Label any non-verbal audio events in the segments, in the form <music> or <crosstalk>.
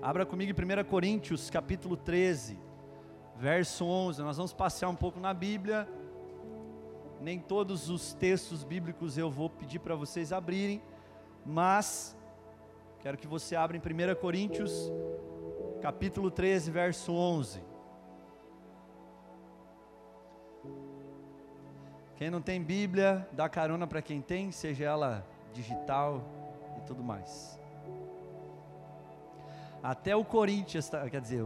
Abra comigo em 1 Coríntios, capítulo 13, verso 11. Nós vamos passear um pouco na Bíblia. Nem todos os textos bíblicos eu vou pedir para vocês abrirem, mas quero que você abra em 1 Coríntios, capítulo 13, verso 11. Quem não tem Bíblia, dá carona para quem tem, seja ela digital e tudo mais. Até o Corinthians, tá, quer dizer,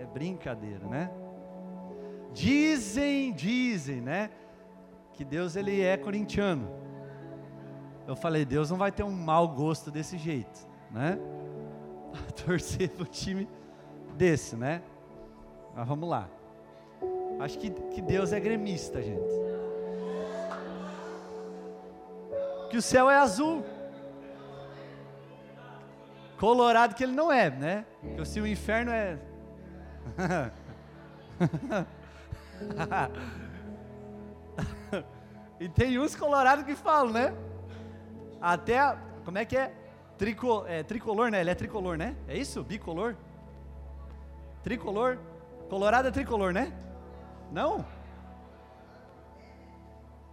é brincadeira, né? Dizem, dizem, né? Que Deus ele é corintiano. Eu falei, Deus não vai ter um mau gosto desse jeito, né? <laughs> Torcer pro time desse, né? Mas vamos lá. Acho que, que Deus é gremista, gente. Que o céu é azul. Colorado que ele não é, né? Porque se o inferno é. <laughs> e tem uns colorados que falam, né? Até, como é que é? Trico, é? Tricolor, né? Ele é tricolor, né? É isso? Bicolor? Tricolor? Colorado é tricolor, né? Não?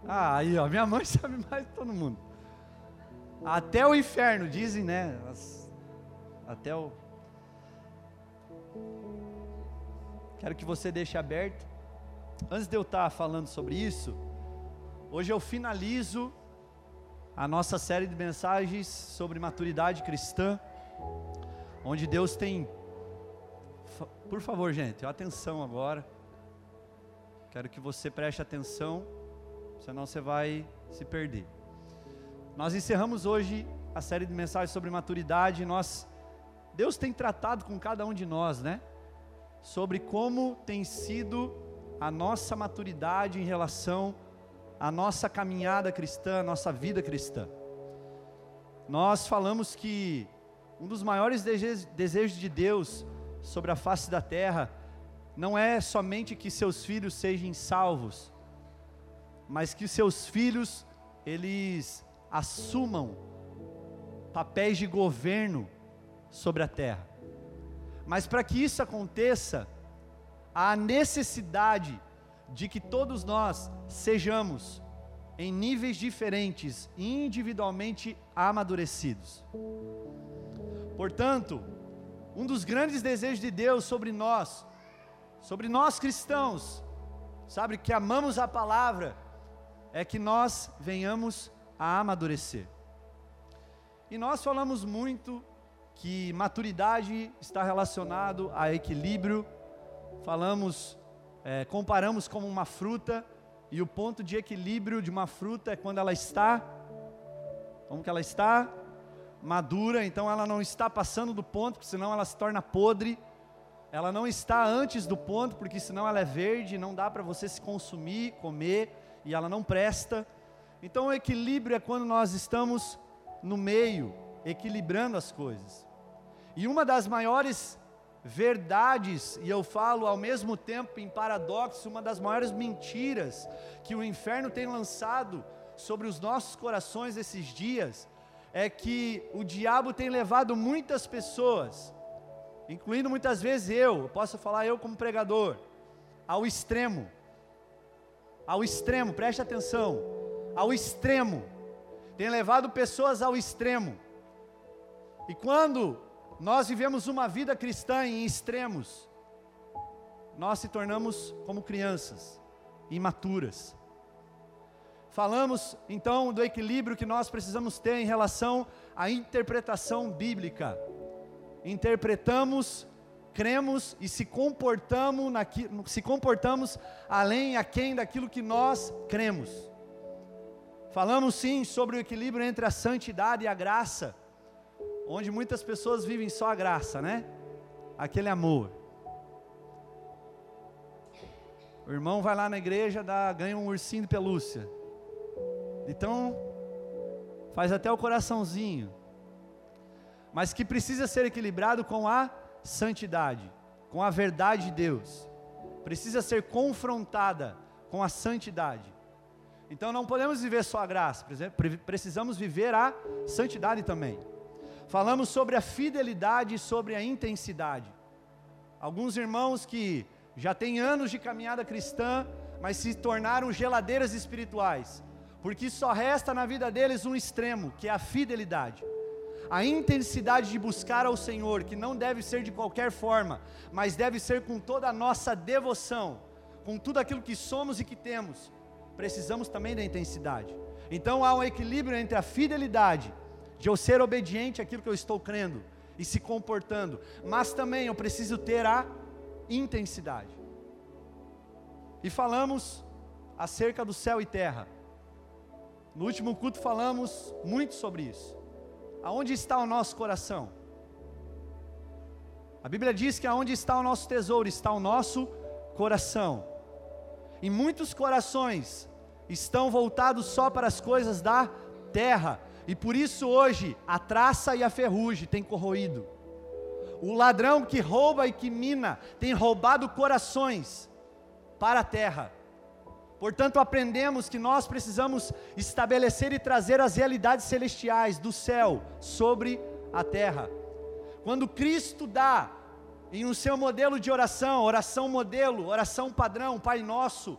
Ah, aí ó, minha mãe <laughs> sabe mais que todo mundo. Até o inferno, dizem, né? As, até o. Quero que você deixe aberto. Antes de eu estar falando sobre isso, hoje eu finalizo a nossa série de mensagens sobre maturidade cristã, onde Deus tem. Por favor, gente, atenção agora. Quero que você preste atenção, senão você vai se perder. Nós encerramos hoje a série de mensagens sobre maturidade. Nós Deus tem tratado com cada um de nós, né? Sobre como tem sido a nossa maturidade em relação à nossa caminhada cristã, à nossa vida cristã. Nós falamos que um dos maiores desejos de Deus sobre a face da terra não é somente que seus filhos sejam salvos, mas que seus filhos eles assumam papéis de governo sobre a terra. Mas para que isso aconteça, há necessidade de que todos nós sejamos em níveis diferentes, individualmente amadurecidos. Portanto, um dos grandes desejos de Deus sobre nós, sobre nós cristãos, sabe, que amamos a palavra, é que nós venhamos a amadurecer. E nós falamos muito que maturidade está relacionado a equilíbrio. Falamos, é, comparamos como uma fruta e o ponto de equilíbrio de uma fruta é quando ela está, como que ela está? Madura, então ela não está passando do ponto, porque senão ela se torna podre. Ela não está antes do ponto, porque senão ela é verde, não dá para você se consumir, comer, e ela não presta. Então o equilíbrio é quando nós estamos no meio, equilibrando as coisas. E uma das maiores verdades, e eu falo ao mesmo tempo em paradoxo, uma das maiores mentiras que o inferno tem lançado sobre os nossos corações esses dias, é que o diabo tem levado muitas pessoas, incluindo muitas vezes eu, posso falar eu como pregador, ao extremo, ao extremo, preste atenção, ao extremo, tem levado pessoas ao extremo, e quando nós vivemos uma vida cristã em extremos, nós se tornamos como crianças, imaturas. Falamos então do equilíbrio que nós precisamos ter em relação à interpretação bíblica. Interpretamos, cremos e se comportamos, naqui, se comportamos além a quem daquilo que nós cremos. Falamos sim sobre o equilíbrio entre a santidade e a graça onde muitas pessoas vivem só a graça, né? Aquele amor. O irmão vai lá na igreja, dá, ganha um ursinho de pelúcia. Então, faz até o coraçãozinho. Mas que precisa ser equilibrado com a santidade, com a verdade de Deus. Precisa ser confrontada com a santidade. Então não podemos viver só a graça, precisamos viver a santidade também. Falamos sobre a fidelidade e sobre a intensidade. Alguns irmãos que já têm anos de caminhada cristã, mas se tornaram geladeiras espirituais, porque só resta na vida deles um extremo, que é a fidelidade. A intensidade de buscar ao Senhor, que não deve ser de qualquer forma, mas deve ser com toda a nossa devoção, com tudo aquilo que somos e que temos. Precisamos também da intensidade. Então há um equilíbrio entre a fidelidade, de eu ser obediente àquilo que eu estou crendo e se comportando, mas também eu preciso ter a intensidade. E falamos acerca do céu e terra. No último culto falamos muito sobre isso. Aonde está o nosso coração? A Bíblia diz que aonde está o nosso tesouro está o nosso coração. E muitos corações estão voltados só para as coisas da terra, e por isso hoje a traça e a ferrugem têm corroído. O ladrão que rouba e que mina tem roubado corações para a terra. Portanto, aprendemos que nós precisamos estabelecer e trazer as realidades celestiais do céu sobre a terra. Quando Cristo dá em um seu modelo de oração, oração modelo, oração padrão, Pai Nosso,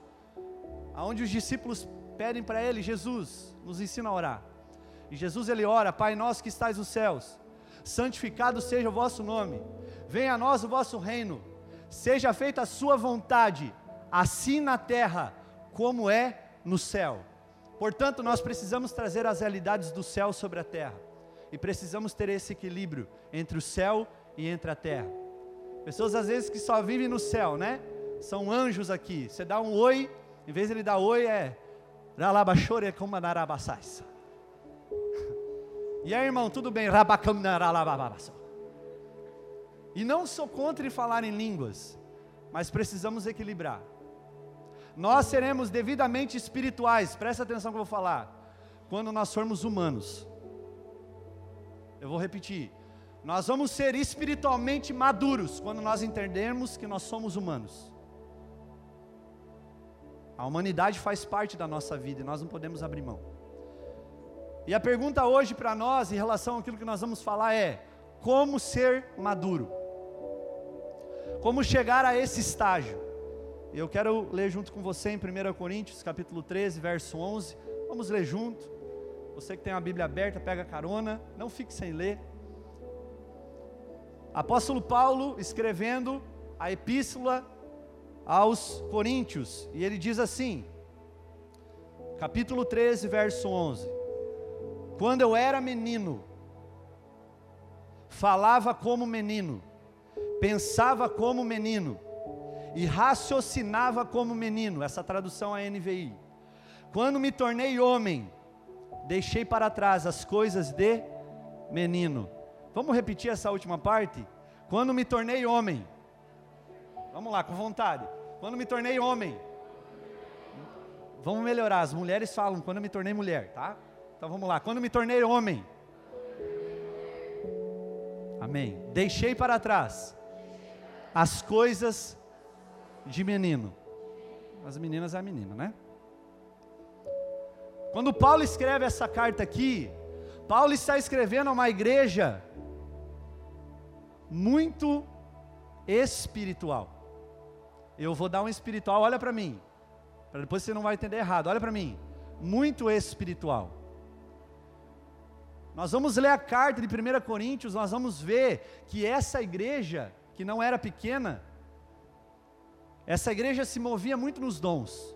aonde os discípulos pedem para ele, Jesus, nos ensina a orar. E Jesus ele ora, Pai nosso que estais nos céus, santificado seja o vosso nome. Venha a nós o vosso reino. Seja feita a sua vontade, assim na terra como é no céu. Portanto, nós precisamos trazer as realidades do céu sobre a terra. E precisamos ter esse equilíbrio entre o céu e entre a terra. Pessoas às vezes que só vivem no céu, né? São anjos aqui. Você dá um oi, em vez de ele dar oi, é Ralabachore como narabassais. E aí, irmão, tudo bem? E não sou contra falar em línguas, mas precisamos equilibrar. Nós seremos devidamente espirituais, presta atenção que eu vou falar, quando nós formos humanos. Eu vou repetir. Nós vamos ser espiritualmente maduros quando nós entendermos que nós somos humanos. A humanidade faz parte da nossa vida e nós não podemos abrir mão. E a pergunta hoje para nós, em relação àquilo que nós vamos falar, é: como ser maduro? Como chegar a esse estágio? Eu quero ler junto com você em 1 Coríntios, capítulo 13, verso 11. Vamos ler junto. Você que tem a Bíblia aberta, pega carona, não fique sem ler. Apóstolo Paulo escrevendo a epístola aos Coríntios, e ele diz assim, capítulo 13, verso 11: Quando eu era menino, falava como menino, pensava como menino, e raciocinava como menino, essa tradução é NVI. Quando me tornei homem, deixei para trás as coisas de menino. Vamos repetir essa última parte? Quando me tornei homem, Vamos lá, com vontade. Quando me tornei homem. Vamos melhorar. As mulheres falam quando me tornei mulher, tá? Então vamos lá. Quando me tornei homem. Amém. Deixei para trás as coisas de menino. As meninas é a menina, né? Quando Paulo escreve essa carta aqui, Paulo está escrevendo a uma igreja muito espiritual. Eu vou dar um espiritual, olha para mim. Para depois você não vai entender errado. Olha para mim. Muito espiritual. Nós vamos ler a carta de 1 Coríntios, nós vamos ver que essa igreja, que não era pequena, essa igreja se movia muito nos dons.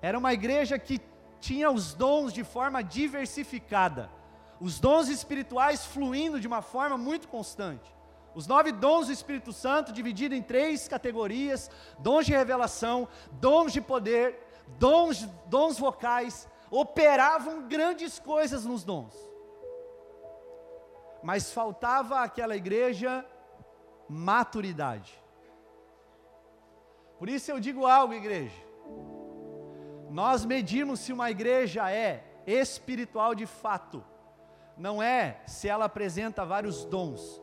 Era uma igreja que tinha os dons de forma diversificada, os dons espirituais fluindo de uma forma muito constante. Os nove dons do Espírito Santo, divididos em três categorias: dons de revelação, dons de poder, dons, dons vocais, operavam grandes coisas nos dons. Mas faltava àquela igreja maturidade. Por isso eu digo algo, igreja. Nós medimos se uma igreja é espiritual de fato, não é se ela apresenta vários dons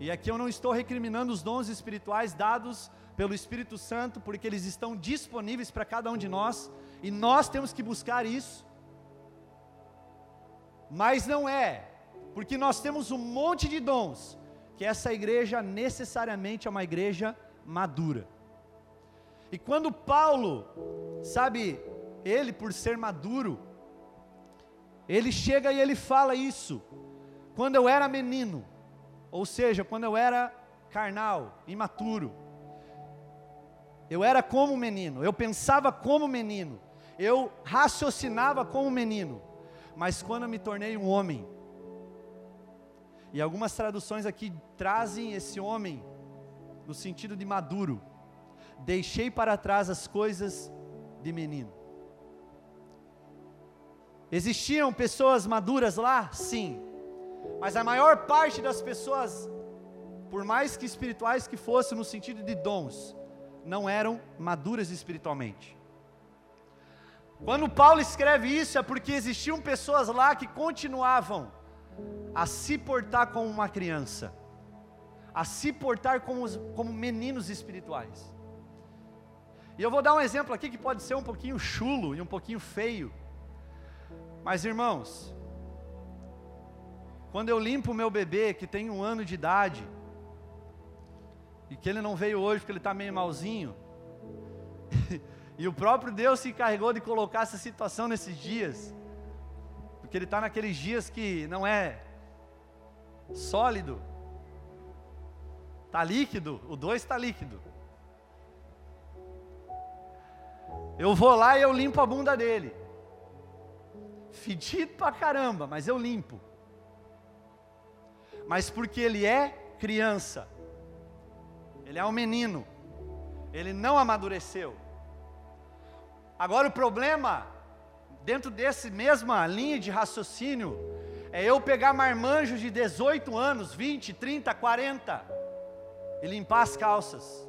e aqui eu não estou recriminando os dons espirituais dados pelo Espírito Santo, porque eles estão disponíveis para cada um de nós, e nós temos que buscar isso. Mas não é porque nós temos um monte de dons, que essa igreja necessariamente é uma igreja madura. E quando Paulo, sabe, ele por ser maduro, ele chega e ele fala isso. Quando eu era menino, ou seja, quando eu era carnal, imaturo, eu era como menino, eu pensava como menino, eu raciocinava como menino, mas quando eu me tornei um homem, e algumas traduções aqui trazem esse homem no sentido de maduro, deixei para trás as coisas de menino. Existiam pessoas maduras lá? Sim. Mas a maior parte das pessoas, por mais que espirituais que fossem no sentido de dons, não eram maduras espiritualmente. Quando Paulo escreve isso é porque existiam pessoas lá que continuavam a se portar como uma criança, a se portar como, como meninos espirituais. E eu vou dar um exemplo aqui que pode ser um pouquinho chulo e um pouquinho feio. Mas irmãos, quando eu limpo o meu bebê que tem um ano de idade, e que ele não veio hoje porque ele está meio malzinho, <laughs> e o próprio Deus se encarregou de colocar essa situação nesses dias, porque ele está naqueles dias que não é sólido, está líquido, o dois está líquido. Eu vou lá e eu limpo a bunda dele. Fedido pra caramba, mas eu limpo. Mas porque ele é criança, ele é um menino, ele não amadureceu. Agora o problema, dentro desse mesma linha de raciocínio, é eu pegar marmanjos de 18 anos, 20, 30, 40 e limpar as calças.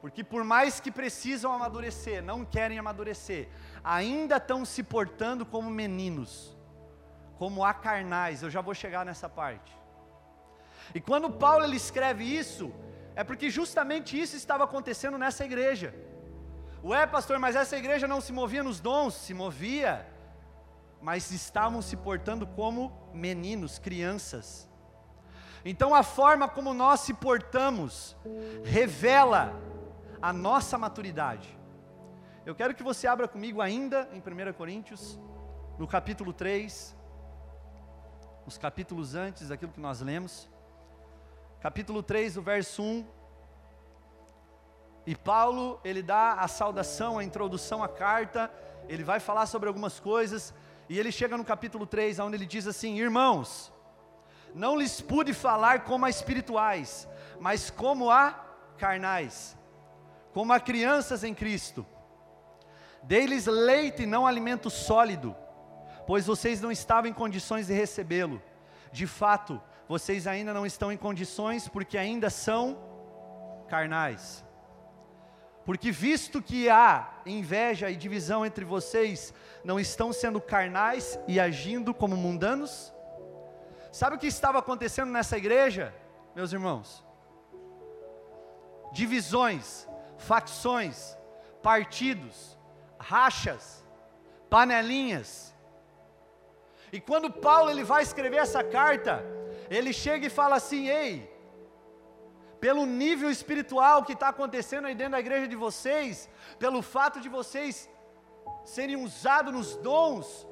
Porque por mais que precisam amadurecer, não querem amadurecer, ainda estão se portando como meninos, como acarnais. Eu já vou chegar nessa parte. E quando Paulo ele escreve isso, é porque justamente isso estava acontecendo nessa igreja. Ué, pastor, mas essa igreja não se movia nos dons? Se movia, mas estavam se portando como meninos, crianças. Então a forma como nós se portamos revela a nossa maturidade. Eu quero que você abra comigo ainda em 1 Coríntios, no capítulo 3, os capítulos antes daquilo que nós lemos. Capítulo 3, o verso 1. E Paulo, ele dá a saudação, a introdução à carta, ele vai falar sobre algumas coisas, e ele chega no capítulo 3, onde ele diz assim: Irmãos, não lhes pude falar como a espirituais, mas como a carnais, como a crianças em Cristo. Dei-lhes leite e não alimento sólido, pois vocês não estavam em condições de recebê-lo. De fato, vocês ainda não estão em condições porque ainda são carnais. Porque visto que há inveja e divisão entre vocês, não estão sendo carnais e agindo como mundanos? Sabe o que estava acontecendo nessa igreja, meus irmãos? Divisões, facções, partidos, rachas, panelinhas. E quando Paulo ele vai escrever essa carta, ele chega e fala assim: "Ei, pelo nível espiritual que está acontecendo aí dentro da igreja de vocês, pelo fato de vocês serem usados nos dons,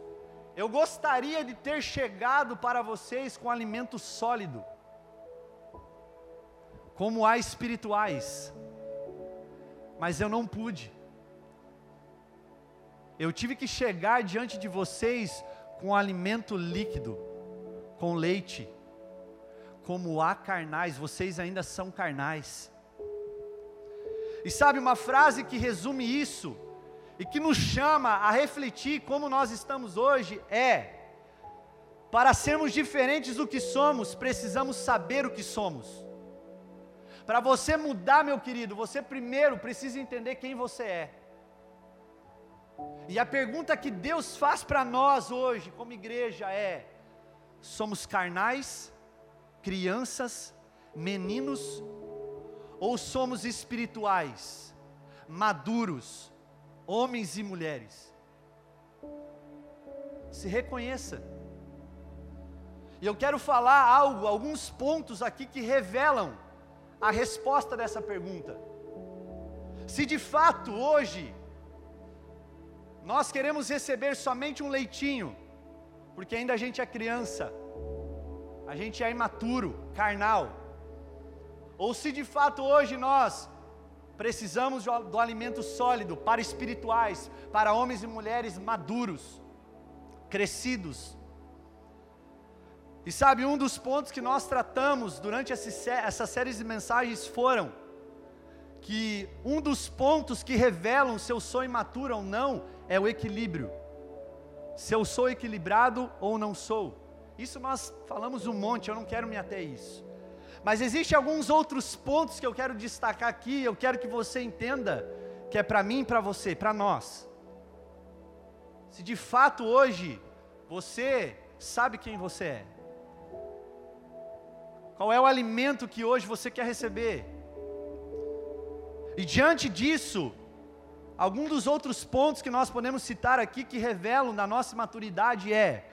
eu gostaria de ter chegado para vocês com alimento sólido, como há espirituais, mas eu não pude. Eu tive que chegar diante de vocês com alimento líquido, com leite, como há carnais, vocês ainda são carnais. E sabe uma frase que resume isso, e que nos chama a refletir como nós estamos hoje é: para sermos diferentes do que somos, precisamos saber o que somos. Para você mudar, meu querido, você primeiro precisa entender quem você é. E a pergunta que Deus faz para nós hoje, como igreja, é: somos carnais, crianças, meninos, ou somos espirituais, maduros, homens e mulheres? se reconheça. E eu quero falar algo, alguns pontos aqui que revelam a resposta dessa pergunta. Se de fato hoje nós queremos receber somente um leitinho, porque ainda a gente é criança, a gente é imaturo, carnal, ou se de fato hoje nós precisamos do alimento sólido para espirituais, para homens e mulheres maduros, crescidos. E sabe, um dos pontos que nós tratamos durante essas séries de mensagens foram que um dos pontos que revelam se eu sou imaturo ou não é o equilíbrio. Se eu sou equilibrado ou não sou. Isso nós falamos um monte, eu não quero me ater a isso. Mas existem alguns outros pontos que eu quero destacar aqui, eu quero que você entenda que é para mim, para você, para nós. Se de fato hoje você sabe quem você é. Qual é o alimento que hoje você quer receber? E diante disso, algum dos outros pontos que nós podemos citar aqui que revelam da nossa maturidade é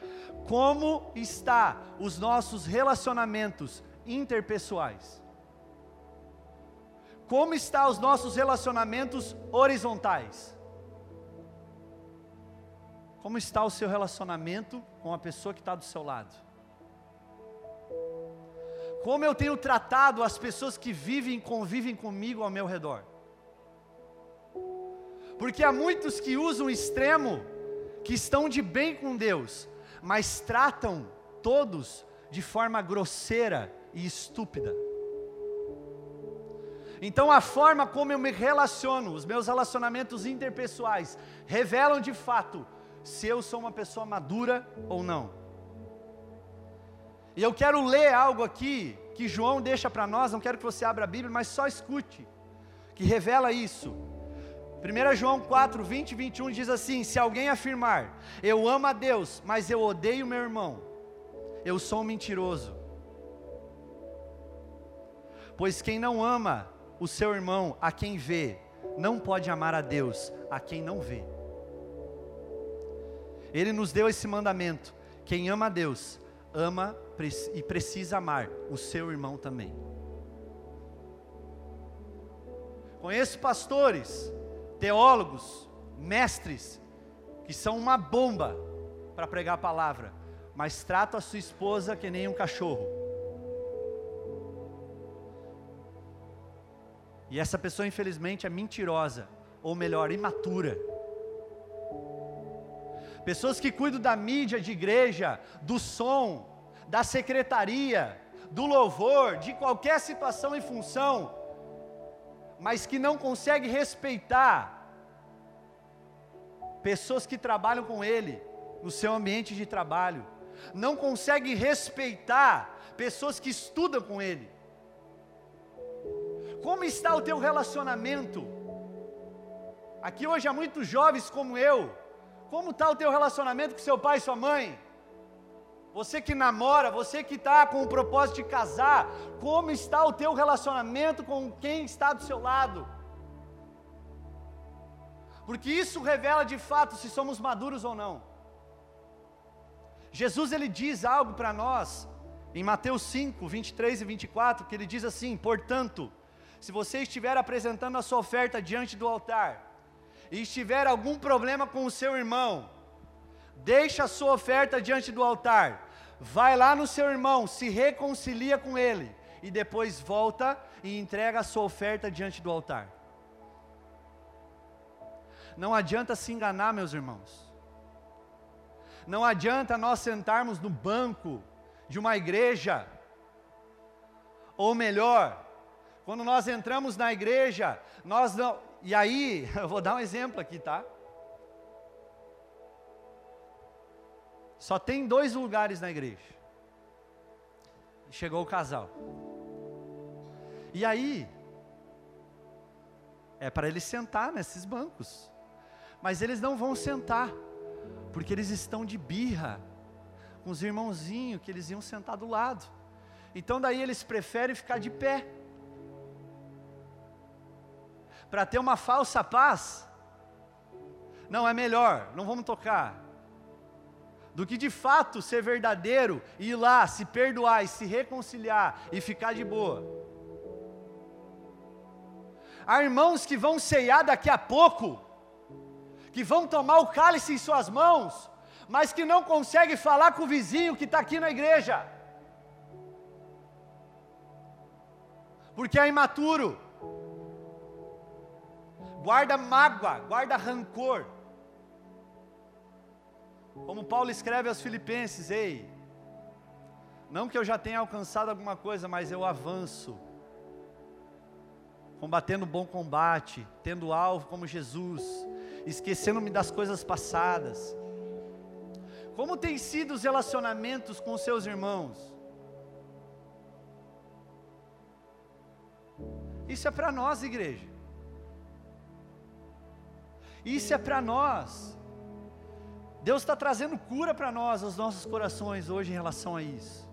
como está os nossos relacionamentos interpessoais? Como está os nossos relacionamentos horizontais? Como está o seu relacionamento com a pessoa que está do seu lado? Como eu tenho tratado as pessoas que vivem e convivem comigo ao meu redor? Porque há muitos que usam extremo, que estão de bem com Deus, mas tratam todos de forma grosseira e estúpida. Então a forma como eu me relaciono, os meus relacionamentos interpessoais, revelam de fato se eu sou uma pessoa madura ou não. E eu quero ler algo aqui que João deixa para nós, não quero que você abra a Bíblia, mas só escute, que revela isso. 1 João 4, 20 e 21 diz assim: Se alguém afirmar, eu amo a Deus, mas eu odeio meu irmão, eu sou um mentiroso. Pois quem não ama o seu irmão, a quem vê, não pode amar a Deus, a quem não vê. Ele nos deu esse mandamento: quem ama a Deus, ama e precisa amar o seu irmão também. Conheço pastores teólogos, mestres, que são uma bomba para pregar a palavra, mas tratam a sua esposa que nem um cachorro. E essa pessoa, infelizmente, é mentirosa, ou melhor, imatura. Pessoas que cuidam da mídia de igreja, do som, da secretaria, do louvor, de qualquer situação e função, mas que não consegue respeitar pessoas que trabalham com ele no seu ambiente de trabalho, não consegue respeitar pessoas que estudam com ele. Como está o teu relacionamento? Aqui hoje há muitos jovens como eu. Como está o teu relacionamento com seu pai e sua mãe? Você que namora, você que está com o propósito de casar, como está o teu relacionamento com quem está do seu lado? Porque isso revela de fato se somos maduros ou não. Jesus ele diz algo para nós em Mateus 5, 23 e 24, que ele diz assim: "Portanto, se você estiver apresentando a sua oferta diante do altar e estiver algum problema com o seu irmão, deixa a sua oferta diante do altar vai lá no seu irmão, se reconcilia com ele e depois volta e entrega a sua oferta diante do altar. Não adianta se enganar, meus irmãos. Não adianta nós sentarmos no banco de uma igreja, ou melhor, quando nós entramos na igreja, nós não. E aí, <laughs> eu vou dar um exemplo aqui, tá? Só tem dois lugares na igreja. Chegou o casal. E aí, é para eles sentar nesses bancos. Mas eles não vão sentar, porque eles estão de birra com os irmãozinhos que eles iam sentar do lado. Então daí eles preferem ficar de pé. Para ter uma falsa paz. Não, é melhor, não vamos tocar do que de fato ser verdadeiro e ir lá, se perdoar e se reconciliar e ficar de boa. Há irmãos que vão ceiar daqui a pouco, que vão tomar o cálice em suas mãos, mas que não conseguem falar com o vizinho que está aqui na igreja, porque é imaturo, guarda mágoa, guarda rancor. Como Paulo escreve aos Filipenses: Ei, não que eu já tenha alcançado alguma coisa, mas eu avanço, combatendo o bom combate, tendo alvo como Jesus, esquecendo-me das coisas passadas. Como têm sido os relacionamentos com os seus irmãos? Isso é para nós, igreja. Isso é para nós. Deus está trazendo cura para nós, aos nossos corações hoje em relação a isso.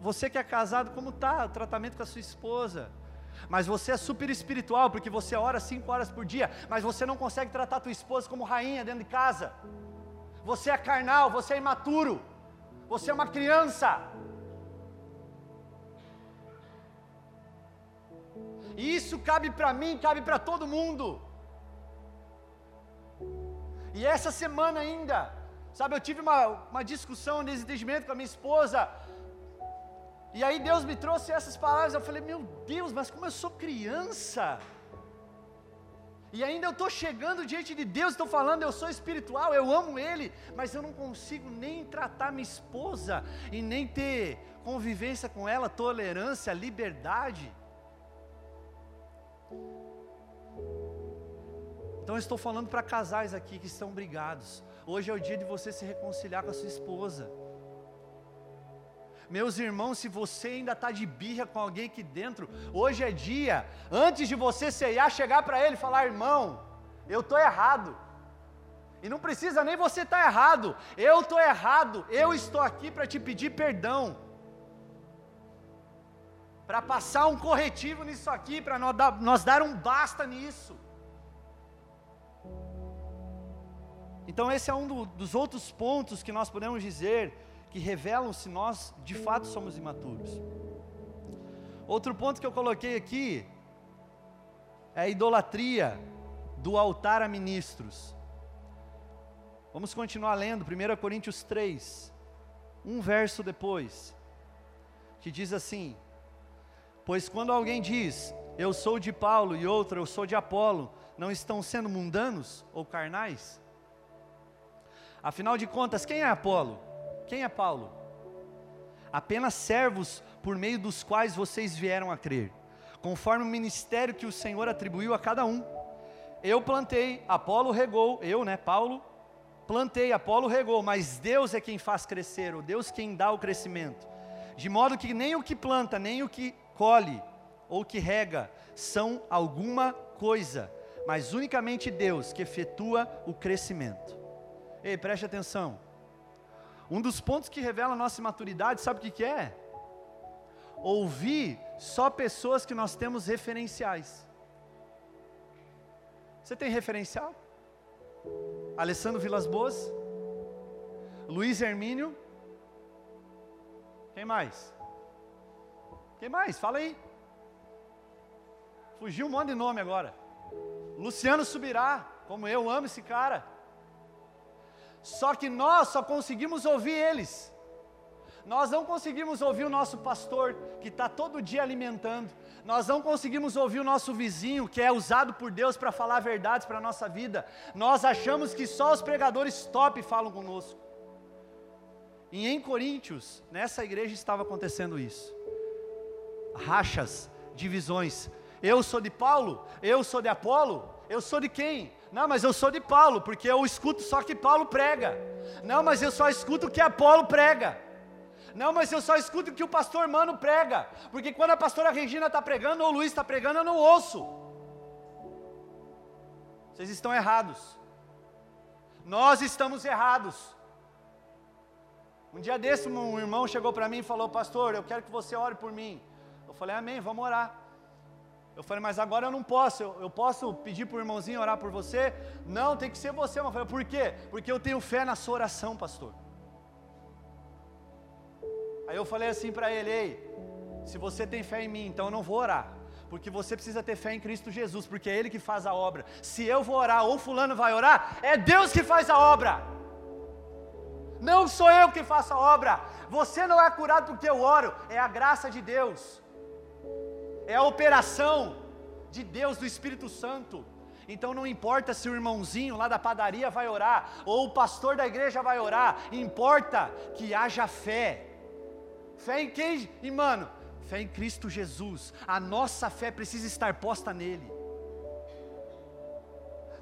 Você que é casado, como está o tratamento com a sua esposa? Mas você é super espiritual, porque você ora cinco horas por dia, mas você não consegue tratar tua esposa como rainha dentro de casa. Você é carnal, você é imaturo, você é uma criança. E isso cabe para mim, cabe para todo mundo. E essa semana ainda, sabe, eu tive uma, uma discussão, um desentendimento com a minha esposa. E aí Deus me trouxe essas palavras. Eu falei, meu Deus, mas como eu sou criança. E ainda eu estou chegando diante de Deus, estou falando, eu sou espiritual, eu amo Ele, mas eu não consigo nem tratar minha esposa e nem ter convivência com ela, tolerância, liberdade. Então eu estou falando para casais aqui que estão brigados. Hoje é o dia de você se reconciliar com a sua esposa. Meus irmãos, se você ainda está de birra com alguém aqui dentro, hoje é dia, antes de você ceiar, chegar para ele e falar: irmão, eu estou errado. E não precisa nem você estar tá errado, eu estou errado, eu estou aqui para te pedir perdão. Para passar um corretivo nisso aqui, para nós, nós dar um basta nisso. Então, esse é um do, dos outros pontos que nós podemos dizer que revelam se nós de fato somos imaturos. Outro ponto que eu coloquei aqui é a idolatria do altar a ministros. Vamos continuar lendo 1 Coríntios 3, um verso depois, que diz assim: Pois quando alguém diz, eu sou de Paulo, e outro, eu sou de Apolo, não estão sendo mundanos ou carnais? Afinal de contas, quem é Apolo? Quem é Paulo? Apenas servos por meio dos quais vocês vieram a crer, conforme o ministério que o Senhor atribuiu a cada um. Eu plantei, Apolo regou, eu, né, Paulo, plantei, Apolo regou, mas Deus é quem faz crescer, o Deus quem dá o crescimento. De modo que nem o que planta, nem o que colhe ou que rega são alguma coisa, mas unicamente Deus que efetua o crescimento. Ei, preste atenção. Um dos pontos que revela a nossa maturidade, sabe o que, que é? Ouvir só pessoas que nós temos referenciais. Você tem referencial? Alessandro Vilas Boas? Luiz Hermínio? Quem mais? Quem mais? Fala aí. Fugiu um monte de nome agora. Luciano Subirá, como eu amo esse cara. Só que nós só conseguimos ouvir eles. Nós não conseguimos ouvir o nosso pastor, que está todo dia alimentando. Nós não conseguimos ouvir o nosso vizinho, que é usado por Deus para falar verdades para a nossa vida. Nós achamos que só os pregadores top falam conosco. E em Coríntios, nessa igreja estava acontecendo isso. Rachas, divisões. Eu sou de Paulo, eu sou de Apolo, eu sou de quem? Não, mas eu sou de Paulo, porque eu escuto só que Paulo prega. Não, mas eu só escuto o que Apolo prega. Não, mas eu só escuto o que o pastor Mano prega. Porque quando a pastora Regina está pregando ou o Luiz está pregando, eu não ouço. Vocês estão errados. Nós estamos errados. Um dia desse, um irmão chegou para mim e falou: Pastor, eu quero que você ore por mim. Eu falei: Amém, vamos orar. Eu falei, mas agora eu não posso, eu, eu posso pedir para o irmãozinho orar por você? Não, tem que ser você. Eu falei, por quê? Porque eu tenho fé na sua oração, pastor. Aí eu falei assim para ele, ei, se você tem fé em mim, então eu não vou orar. Porque você precisa ter fé em Cristo Jesus, porque é Ele que faz a obra. Se eu vou orar ou fulano vai orar, é Deus que faz a obra. Não sou eu que faço a obra. Você não é curado porque eu oro, é a graça de Deus. É a operação de Deus, do Espírito Santo. Então não importa se o irmãozinho lá da padaria vai orar, ou o pastor da igreja vai orar, importa que haja fé. Fé em quem? E mano, fé em Cristo Jesus. A nossa fé precisa estar posta nele.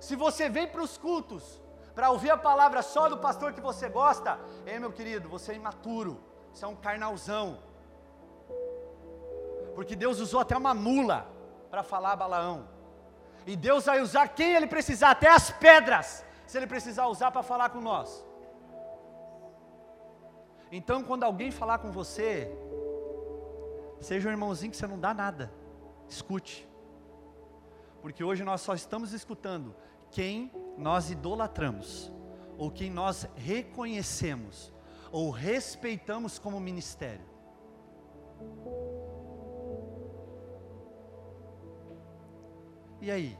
Se você vem para os cultos para ouvir a palavra só do pastor que você gosta, ei meu querido, você é imaturo, você é um carnalzão. Porque Deus usou até uma mula para falar a Balaão. E Deus vai usar quem ele precisar, até as pedras, se ele precisar usar para falar com nós. Então, quando alguém falar com você, seja um irmãozinho que você não dá nada, escute. Porque hoje nós só estamos escutando quem nós idolatramos, ou quem nós reconhecemos, ou respeitamos como ministério. E aí?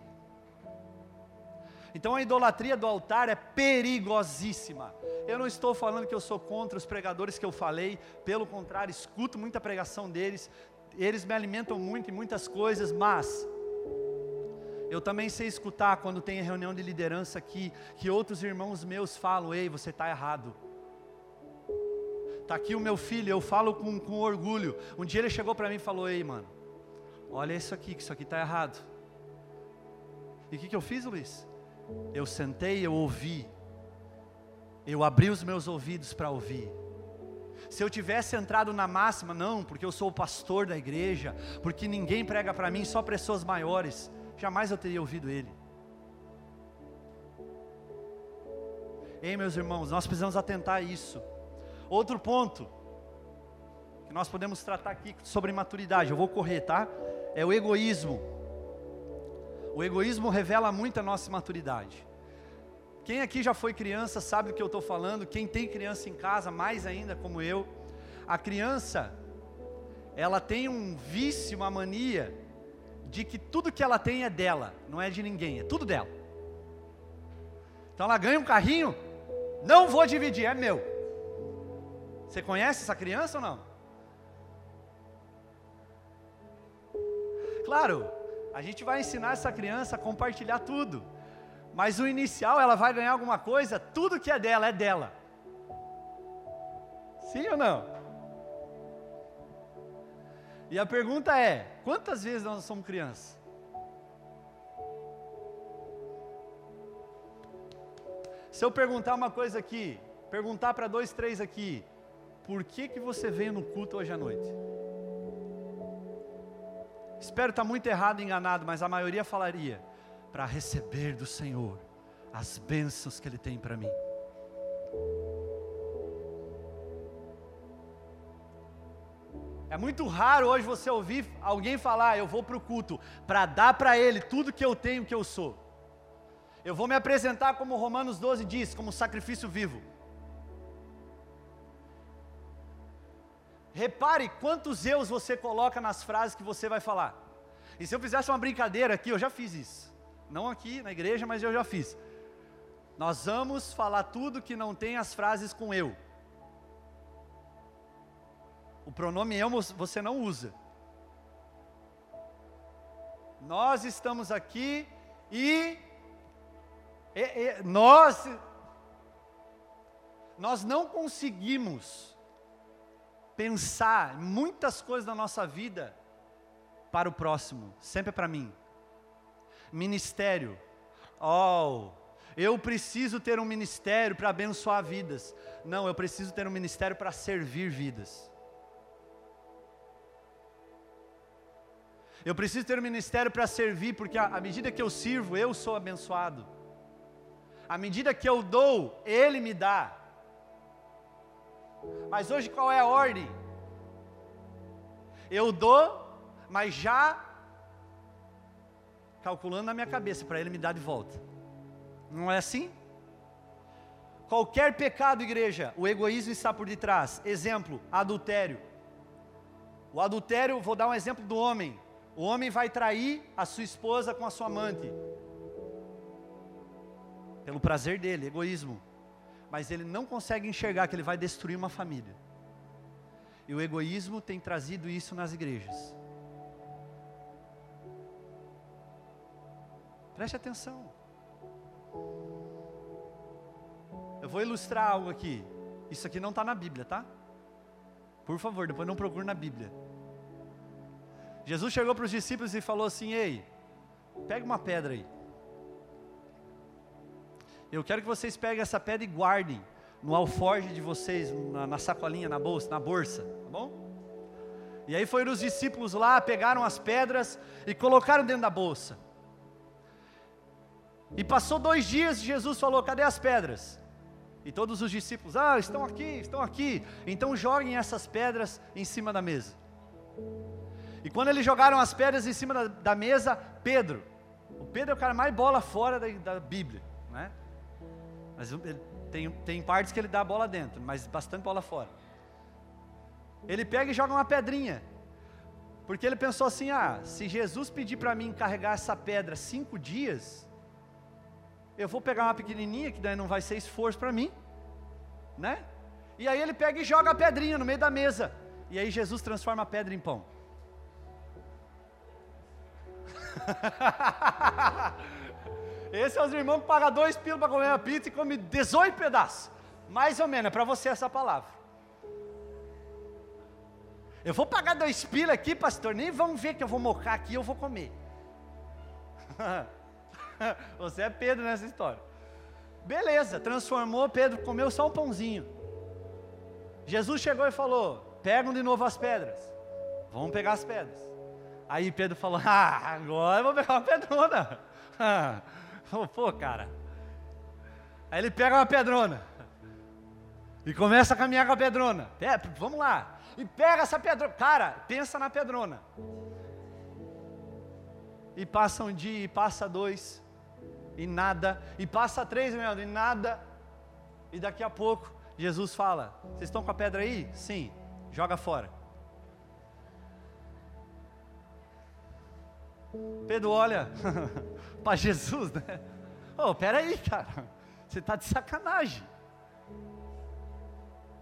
Então a idolatria do altar é perigosíssima. Eu não estou falando que eu sou contra os pregadores que eu falei, pelo contrário, escuto muita pregação deles, eles me alimentam muito em muitas coisas, mas eu também sei escutar quando tem reunião de liderança aqui, que outros irmãos meus falam: Ei, você está errado. Está aqui o meu filho, eu falo com, com orgulho. Um dia ele chegou para mim e falou: Ei, mano, olha isso aqui, que isso aqui está errado. E o que, que eu fiz, Luiz? Eu sentei, eu ouvi. Eu abri os meus ouvidos para ouvir. Se eu tivesse entrado na máxima, não, porque eu sou o pastor da igreja, porque ninguém prega para mim, só pessoas maiores jamais eu teria ouvido ele. Ei, meus irmãos, nós precisamos atentar a isso. Outro ponto que nós podemos tratar aqui sobre maturidade, eu vou correr, tá? É o egoísmo. O egoísmo revela muito a nossa maturidade. Quem aqui já foi criança sabe do que eu estou falando. Quem tem criança em casa, mais ainda como eu, a criança, ela tem um vício, uma mania de que tudo que ela tem é dela, não é de ninguém, é tudo dela. Então ela ganha um carrinho, não vou dividir, é meu. Você conhece essa criança ou não? Claro, a gente vai ensinar essa criança a compartilhar tudo, mas o inicial ela vai ganhar alguma coisa, tudo que é dela é dela. Sim ou não? E a pergunta é: quantas vezes nós somos crianças? Se eu perguntar uma coisa aqui, perguntar para dois, três aqui, por que que você veio no culto hoje à noite? Espero estar muito errado, enganado, mas a maioria falaria para receber do Senhor as bênçãos que Ele tem para mim. É muito raro hoje você ouvir alguém falar: Eu vou para o culto para dar para Ele tudo que eu tenho, que eu sou. Eu vou me apresentar como Romanos 12 diz, como sacrifício vivo. Repare quantos eus você coloca nas frases que você vai falar. E se eu fizesse uma brincadeira aqui, eu já fiz isso. Não aqui na igreja, mas eu já fiz. Nós vamos falar tudo que não tem as frases com eu. O pronome eu você não usa. Nós estamos aqui e, e, e nós nós não conseguimos pensar muitas coisas da nossa vida para o próximo, sempre é para mim. Ministério. Oh, eu preciso ter um ministério para abençoar vidas. Não, eu preciso ter um ministério para servir vidas. Eu preciso ter um ministério para servir, porque à medida que eu sirvo, eu sou abençoado. À medida que eu dou, Ele me dá. Mas hoje qual é a ordem? Eu dou, mas já calculando na minha cabeça para ele me dar de volta. Não é assim? Qualquer pecado, igreja, o egoísmo está por detrás. Exemplo, adultério. O adultério, vou dar um exemplo do homem. O homem vai trair a sua esposa com a sua amante. Pelo prazer dele, egoísmo. Mas ele não consegue enxergar que ele vai destruir uma família. E o egoísmo tem trazido isso nas igrejas. Preste atenção. Eu vou ilustrar algo aqui. Isso aqui não está na Bíblia, tá? Por favor, depois não procure na Bíblia. Jesus chegou para os discípulos e falou assim: Ei, pega uma pedra aí. Eu quero que vocês peguem essa pedra e guardem no alforge de vocês, na, na sacolinha, na bolsa, na bolsa, tá bom? E aí foram os discípulos lá, pegaram as pedras e colocaram dentro da bolsa. E passou dois dias e Jesus falou: Cadê as pedras? E todos os discípulos, ah, estão aqui, estão aqui. Então joguem essas pedras em cima da mesa. E quando eles jogaram as pedras em cima da, da mesa, Pedro, o Pedro é o cara mais bola fora da, da Bíblia, né? Mas tem, tem partes que ele dá a bola dentro, mas bastante bola fora. Ele pega e joga uma pedrinha. Porque ele pensou assim: ah, se Jesus pedir para mim carregar essa pedra cinco dias, eu vou pegar uma pequenininha, que daí não vai ser esforço para mim, né? E aí ele pega e joga a pedrinha no meio da mesa. E aí Jesus transforma a pedra em pão. <laughs> Esse é os irmãos que pagam dois pilos para comer uma pizza e come 18 pedaços. Mais ou menos, é para você essa palavra. Eu vou pagar dois pilos aqui, pastor, nem vão ver que eu vou mocar aqui, eu vou comer. <laughs> Você é Pedro nessa história. Beleza, transformou, Pedro comeu só um pãozinho. Jesus chegou e falou: pegam de novo as pedras. Vamos pegar as pedras. Aí Pedro falou: <laughs> Ah, agora eu vou pegar uma pedrona. <laughs> Pô, cara. Aí ele pega uma pedrona. E começa a caminhar com a pedrona. É, vamos lá. E pega essa pedrona. Cara, pensa na pedrona. E passa um dia, e passa dois e nada, e passa três minutos, e nada, e daqui a pouco Jesus fala: Vocês estão com a pedra aí? Sim, joga fora. Pedro olha <laughs> para Jesus, né? Oh, peraí, cara, você está de sacanagem.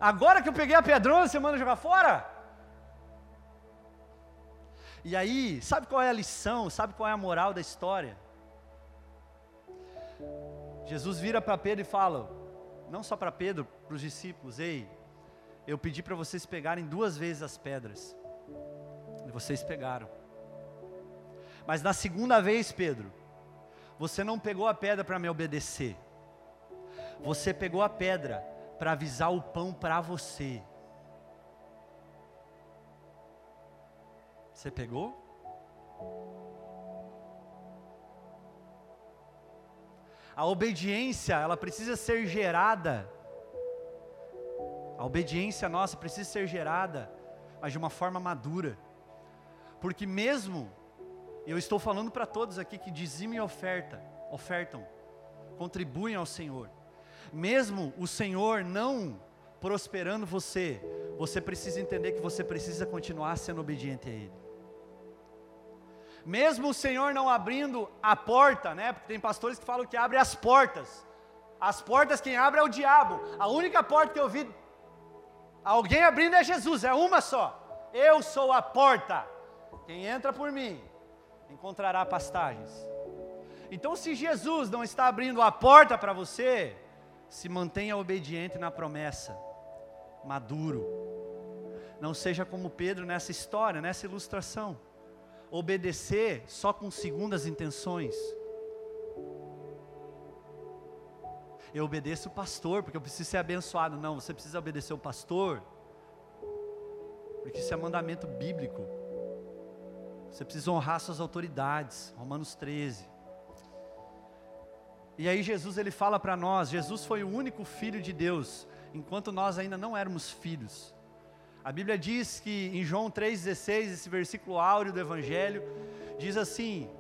Agora que eu peguei a pedrona, você manda jogar fora? E aí, sabe qual é a lição? Sabe qual é a moral da história? Jesus vira para Pedro e fala, não só para Pedro, para os discípulos: Ei, eu pedi para vocês pegarem duas vezes as pedras, e vocês pegaram. Mas na segunda vez, Pedro, você não pegou a pedra para me obedecer, você pegou a pedra para avisar o pão para você. Você pegou? A obediência, ela precisa ser gerada. A obediência nossa precisa ser gerada, mas de uma forma madura. Porque mesmo, eu estou falando para todos aqui que dizimem oferta, ofertam, contribuem ao Senhor. Mesmo o Senhor não prosperando você, você precisa entender que você precisa continuar sendo obediente a Ele mesmo o Senhor não abrindo a porta, né? Porque tem pastores que falam que abre as portas. As portas quem abre é o diabo. A única porta que eu vi alguém abrindo é Jesus, é uma só. Eu sou a porta. Quem entra por mim encontrará pastagens. Então, se Jesus não está abrindo a porta para você, se mantenha obediente na promessa, maduro. Não seja como Pedro nessa história, nessa ilustração obedecer só com segundas intenções. Eu obedeço o pastor porque eu preciso ser abençoado. Não, você precisa obedecer o pastor, porque isso é mandamento bíblico. Você precisa honrar suas autoridades. Romanos 13. E aí Jesus ele fala para nós, Jesus foi o único filho de Deus, enquanto nós ainda não éramos filhos. A Bíblia diz que em João 3,16, esse versículo áureo do Evangelho, diz assim: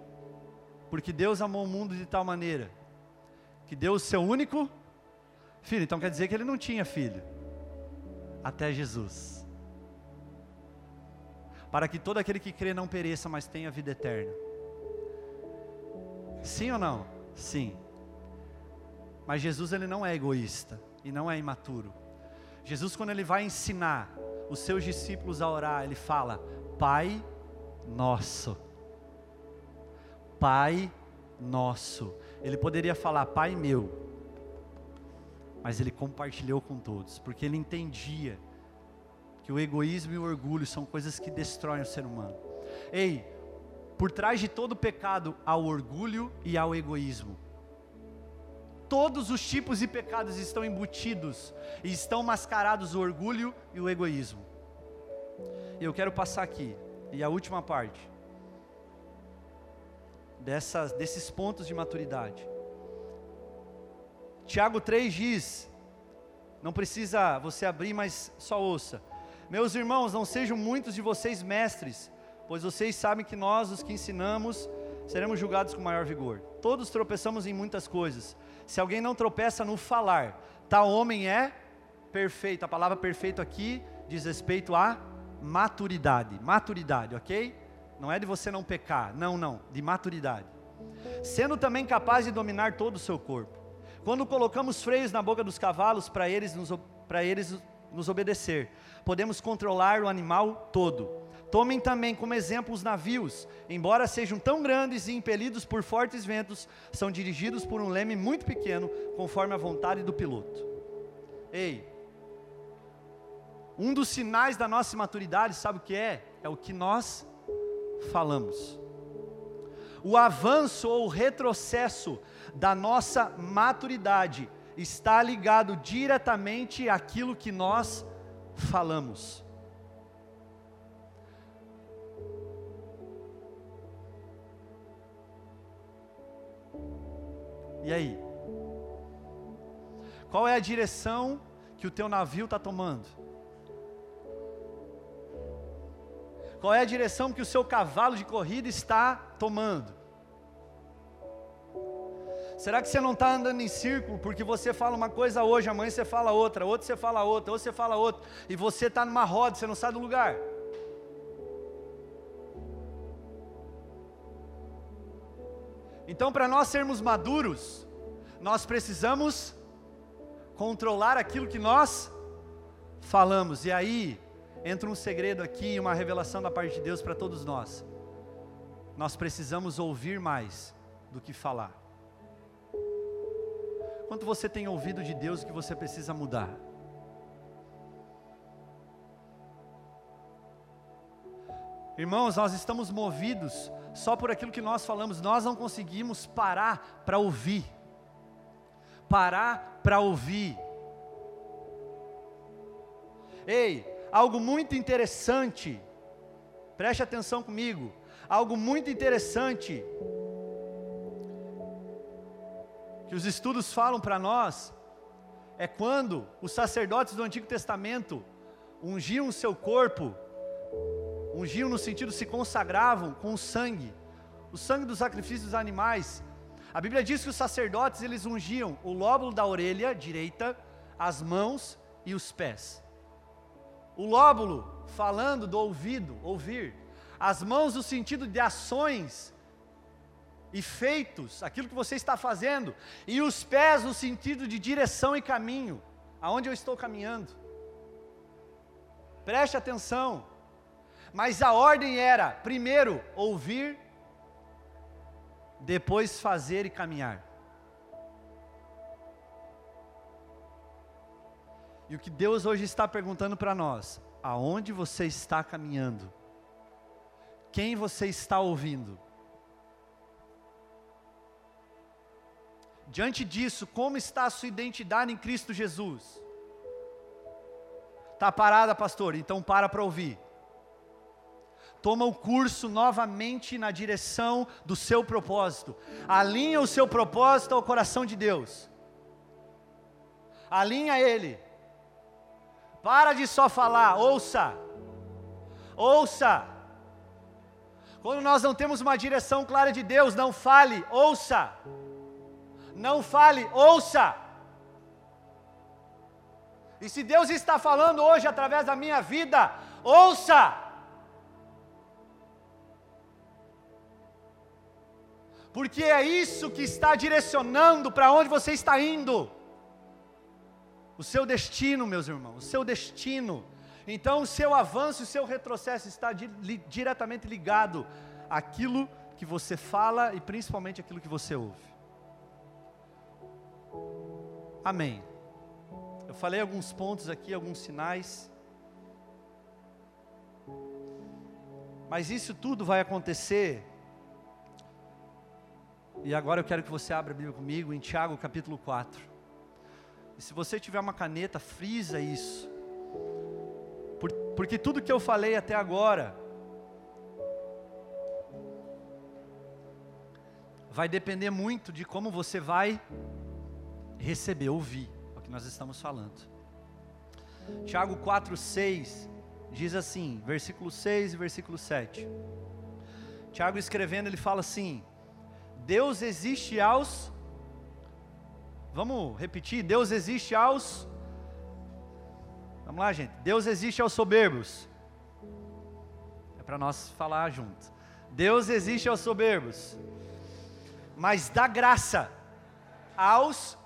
Porque Deus amou o mundo de tal maneira que deu o seu único filho. Então quer dizer que ele não tinha filho. Até Jesus. Para que todo aquele que crê não pereça, mas tenha vida eterna. Sim ou não? Sim. Mas Jesus ele não é egoísta e não é imaturo. Jesus quando ele vai ensinar os seus discípulos a orar, ele fala: Pai nosso. Pai nosso. Ele poderia falar Pai meu, mas ele compartilhou com todos, porque ele entendia que o egoísmo e o orgulho são coisas que destroem o ser humano. Ei, por trás de todo pecado há o orgulho e há o egoísmo. Todos os tipos de pecados estão embutidos e estão mascarados o orgulho e o egoísmo. E eu quero passar aqui, e a última parte, dessas, desses pontos de maturidade. Tiago 3 diz, não precisa você abrir, mas só ouça. Meus irmãos, não sejam muitos de vocês mestres, pois vocês sabem que nós, os que ensinamos, seremos julgados com maior vigor. Todos tropeçamos em muitas coisas. Se alguém não tropeça no falar, tal homem é perfeito. A palavra perfeito aqui diz respeito a maturidade. Maturidade, ok? Não é de você não pecar, não, não, de maturidade. Sendo também capaz de dominar todo o seu corpo. Quando colocamos freios na boca dos cavalos para eles, nos, eles nos obedecer, podemos controlar o animal todo. Tomem também como exemplo os navios, embora sejam tão grandes e impelidos por fortes ventos, são dirigidos por um leme muito pequeno, conforme a vontade do piloto. Ei, um dos sinais da nossa maturidade, sabe o que é? É o que nós falamos. O avanço ou retrocesso da nossa maturidade está ligado diretamente àquilo que nós falamos. E aí? Qual é a direção que o teu navio está tomando? Qual é a direção que o seu cavalo de corrida está tomando? Será que você não está andando em círculo porque você fala uma coisa hoje, amanhã você fala outra, outra você fala outra, outra você fala outra, e você está numa roda, você não sai do lugar? Então, para nós sermos maduros, nós precisamos controlar aquilo que nós falamos, e aí, entra um segredo aqui, uma revelação da parte de Deus para todos nós. Nós precisamos ouvir mais do que falar. Quanto você tem ouvido de Deus que você precisa mudar? Irmãos, nós estamos movidos só por aquilo que nós falamos, nós não conseguimos parar para ouvir. Parar para ouvir. Ei, algo muito interessante, preste atenção comigo, algo muito interessante, que os estudos falam para nós, é quando os sacerdotes do Antigo Testamento ungiam o seu corpo, ungiam no sentido se consagravam com o sangue, o sangue dos sacrifícios dos animais. A Bíblia diz que os sacerdotes eles ungiam o lóbulo da orelha direita, as mãos e os pés. O lóbulo, falando do ouvido, ouvir. As mãos, no sentido de ações e feitos, aquilo que você está fazendo. E os pés, no sentido de direção e caminho, aonde eu estou caminhando. Preste atenção. Mas a ordem era: primeiro ouvir, depois fazer e caminhar. E o que Deus hoje está perguntando para nós: aonde você está caminhando? Quem você está ouvindo? Diante disso, como está a sua identidade em Cristo Jesus? Está parada, pastor? Então para para ouvir. Toma o curso novamente na direção do seu propósito. Alinha o seu propósito ao coração de Deus. Alinha ele. Para de só falar, ouça. Ouça. Quando nós não temos uma direção clara de Deus, não fale, ouça. Não fale, ouça. E se Deus está falando hoje através da minha vida, ouça. Porque é isso que está direcionando para onde você está indo. O seu destino, meus irmãos, o seu destino. Então, o seu avanço e o seu retrocesso está di li diretamente ligado àquilo que você fala e principalmente aquilo que você ouve. Amém. Eu falei alguns pontos aqui, alguns sinais. Mas isso tudo vai acontecer. E agora eu quero que você abra a Bíblia comigo em Tiago capítulo 4. E se você tiver uma caneta, frisa isso. Por, porque tudo que eu falei até agora vai depender muito de como você vai receber, ouvir é o que nós estamos falando. Tiago 4, 6 diz assim, versículo 6 e versículo 7. Tiago escrevendo, ele fala assim: Deus existe aos. Vamos repetir: Deus existe aos. Vamos lá, gente. Deus existe aos soberbos. É para nós falar junto. Deus existe aos soberbos, mas dá graça aos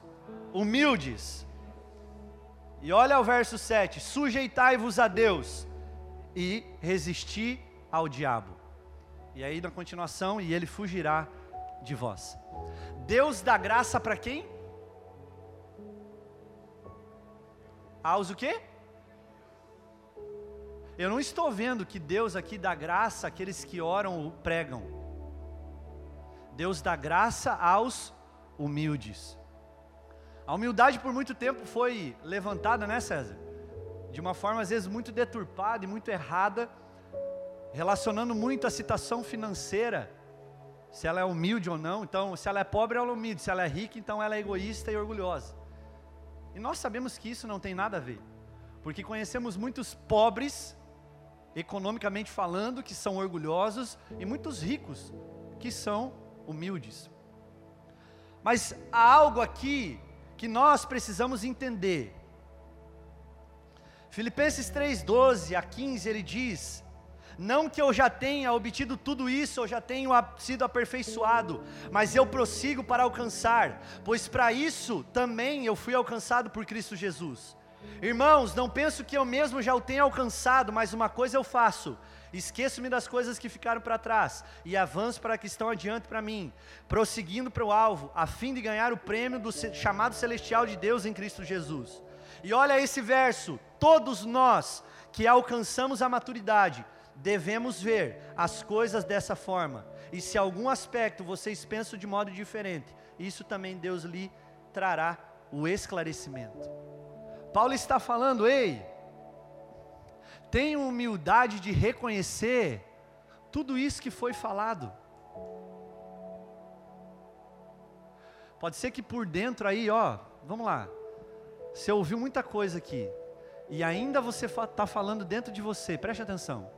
humildes. E olha o verso 7: Sujeitai-vos a Deus e resisti ao diabo. E aí na continuação, e ele fugirá de vós. Deus dá graça para quem? Aos o quê? Eu não estou vendo que Deus aqui dá graça àqueles que oram ou pregam. Deus dá graça aos humildes. A humildade por muito tempo foi levantada, né, César? De uma forma às vezes muito deturpada e muito errada, relacionando muito a citação financeira, se ela é humilde ou não. Então, se ela é pobre, ela é humilde. Se ela é rica, então ela é egoísta e orgulhosa. E nós sabemos que isso não tem nada a ver, porque conhecemos muitos pobres, economicamente falando, que são orgulhosos, e muitos ricos, que são humildes. Mas há algo aqui que nós precisamos entender. Filipenses 3:12 a 15 ele diz: não que eu já tenha obtido tudo isso, eu já tenho sido aperfeiçoado, mas eu prossigo para alcançar, pois para isso também eu fui alcançado por Cristo Jesus. Irmãos, não penso que eu mesmo já o tenha alcançado, mas uma coisa eu faço: esqueço-me das coisas que ficaram para trás e avanço para que estão adiante para mim, prosseguindo para o alvo, a fim de ganhar o prêmio do chamado celestial de Deus em Cristo Jesus. E olha esse verso: todos nós que alcançamos a maturidade, devemos ver as coisas dessa forma. E se algum aspecto vocês pensam de modo diferente, isso também Deus lhe trará o esclarecimento. Paulo está falando, ei, tenha humildade de reconhecer tudo isso que foi falado. Pode ser que por dentro aí, ó, vamos lá. Você ouviu muita coisa aqui. E ainda você está falando dentro de você, preste atenção.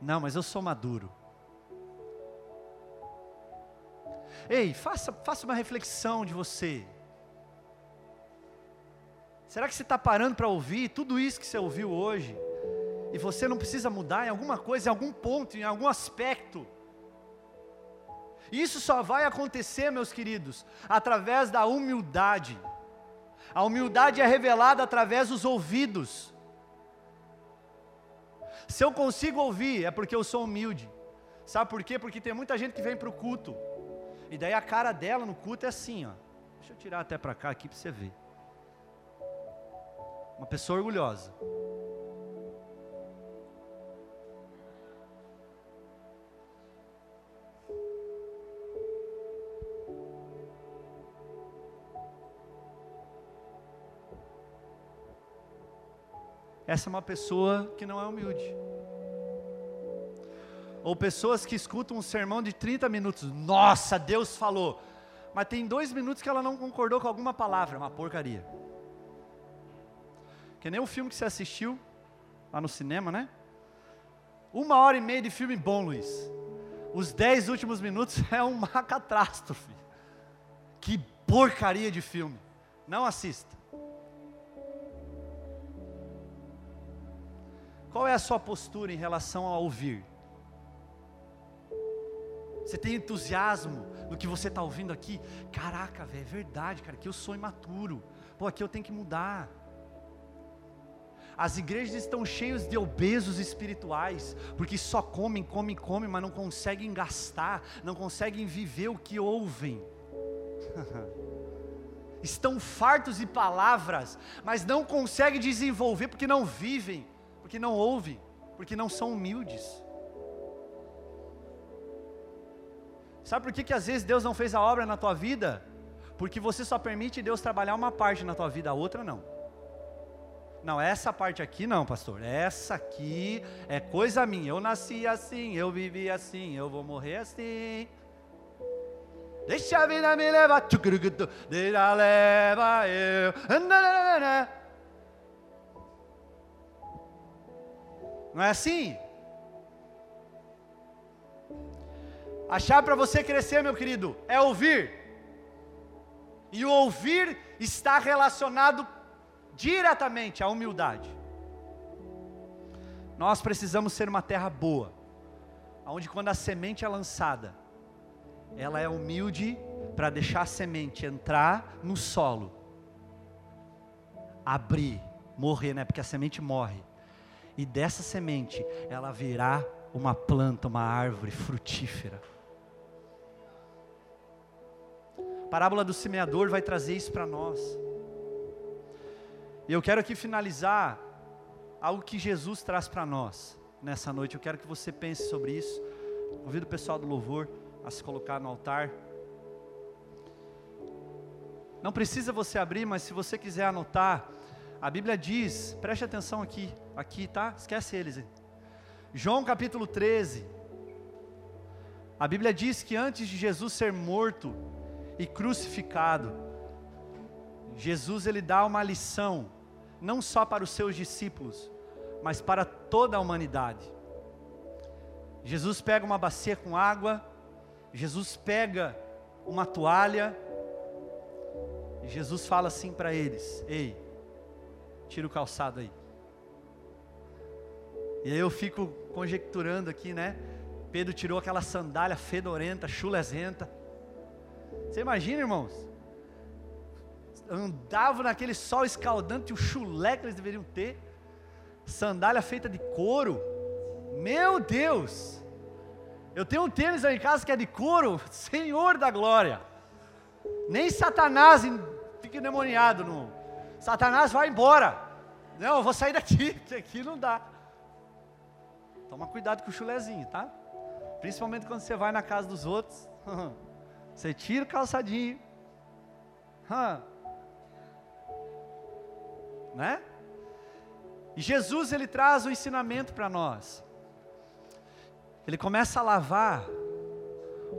Não, mas eu sou maduro. Ei, faça, faça uma reflexão de você. Será que você está parando para ouvir tudo isso que você ouviu hoje? E você não precisa mudar em alguma coisa, em algum ponto, em algum aspecto? Isso só vai acontecer, meus queridos, através da humildade. A humildade é revelada através dos ouvidos. Se eu consigo ouvir, é porque eu sou humilde. Sabe por quê? Porque tem muita gente que vem para o culto. E daí a cara dela no culto é assim, ó. Deixa eu tirar até para cá aqui para você ver. Uma pessoa orgulhosa. essa é uma pessoa que não é humilde. Ou pessoas que escutam um sermão de 30 minutos, nossa, Deus falou, mas tem dois minutos que ela não concordou com alguma palavra, uma porcaria. Que nem o filme que você assistiu lá no cinema, né? Uma hora e meia de filme bom, Luiz. Os dez últimos minutos <laughs> é uma catástrofe. Que porcaria de filme. Não assista. Qual é a sua postura em relação a ouvir? Você tem entusiasmo no que você está ouvindo aqui? Caraca, velho, é verdade, cara, que eu sou imaturo. Pô, aqui eu tenho que mudar. As igrejas estão cheias de obesos espirituais, porque só comem, comem, comem, mas não conseguem gastar, não conseguem viver o que ouvem. <laughs> estão fartos de palavras, mas não conseguem desenvolver porque não vivem, porque não ouvem, porque não são humildes. Sabe por que, que às vezes Deus não fez a obra na tua vida? Porque você só permite Deus trabalhar uma parte na tua vida, a outra não. Não, essa parte aqui não, pastor. Essa aqui é coisa minha. Eu nasci assim, eu vivi assim, eu vou morrer assim. Deixa a vida me levar, deixa leva eu. Não é assim? A chave para você crescer, meu querido, é ouvir. E o ouvir está relacionado diretamente à humildade. Nós precisamos ser uma terra boa, onde quando a semente é lançada, ela é humilde para deixar a semente entrar no solo, abrir, morrer, né? Porque a semente morre. E dessa semente ela virá uma planta, uma árvore frutífera. A parábola do semeador vai trazer isso para nós. E eu quero aqui finalizar algo que Jesus traz para nós nessa noite. Eu quero que você pense sobre isso. Convido o pessoal do louvor a se colocar no altar. Não precisa você abrir, mas se você quiser anotar, a Bíblia diz, preste atenção aqui, aqui, tá? Esquece eles. João capítulo 13. A Bíblia diz que antes de Jesus ser morto, e crucificado, Jesus ele dá uma lição, não só para os seus discípulos, mas para toda a humanidade. Jesus pega uma bacia com água, Jesus pega uma toalha, e Jesus fala assim para eles: Ei, tira o calçado aí. E aí eu fico conjecturando aqui, né? Pedro tirou aquela sandália fedorenta, chulesenta você imagina, irmãos? Andavam naquele sol escaldante, o chulé que eles deveriam ter, sandália feita de couro. Meu Deus! Eu tenho um tênis aí em casa que é de couro, <laughs> Senhor da glória. Nem Satanás fica endemoniado. No... Satanás vai embora. Não, eu vou sair daqui, <laughs> porque aqui não dá. Toma cuidado com o chulezinho, tá? Principalmente quando você vai na casa dos outros. <laughs> Você tira o calçadinho. Né? E Jesus ele traz o ensinamento para nós. Ele começa a lavar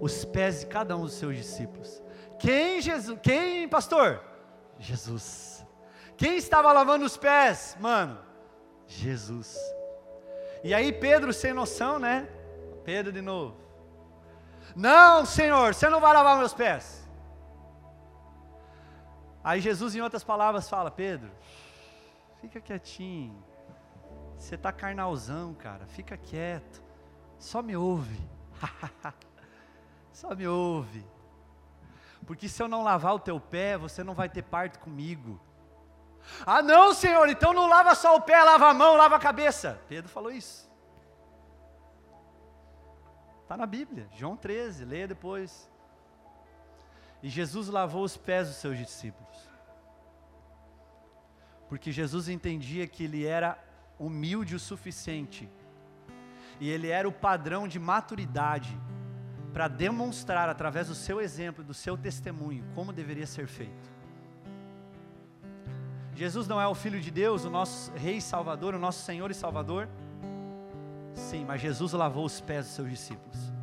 os pés de cada um dos seus discípulos. Quem Jesus? Quem, pastor? Jesus. Quem estava lavando os pés, mano? Jesus. E aí Pedro sem noção, né? Pedro de novo. Não, Senhor, você não vai lavar meus pés. Aí Jesus, em outras palavras, fala: Pedro, fica quietinho. Você está carnalzão, cara. Fica quieto. Só me ouve. <laughs> Só me ouve. Porque se eu não lavar o teu pé, você não vai ter parte comigo. Ah, não, Senhor, então não lava só o pé, lava a mão, lava a cabeça. Pedro falou isso. Está na Bíblia, João 13, leia depois. E Jesus lavou os pés dos seus discípulos. Porque Jesus entendia que ele era humilde o suficiente. E ele era o padrão de maturidade para demonstrar através do seu exemplo, do seu testemunho, como deveria ser feito. Jesus não é o Filho de Deus, o nosso Rei Salvador, o nosso Senhor e Salvador. Sim, mas Jesus lavou os pés dos seus discípulos.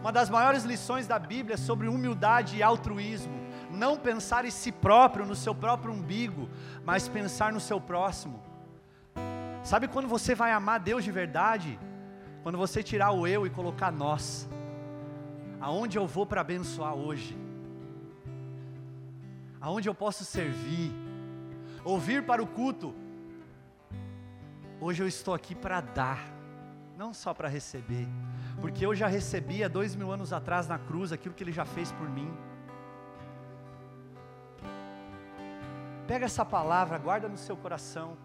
Uma das maiores lições da Bíblia é sobre humildade e altruísmo. Não pensar em si próprio, no seu próprio umbigo, mas pensar no seu próximo. Sabe quando você vai amar Deus de verdade? Quando você tirar o eu e colocar nós. Aonde eu vou para abençoar hoje? Aonde eu posso servir? Ouvir para o culto. Hoje eu estou aqui para dar, não só para receber, porque eu já recebi há dois mil anos atrás na cruz aquilo que Ele já fez por mim. Pega essa palavra, guarda no seu coração.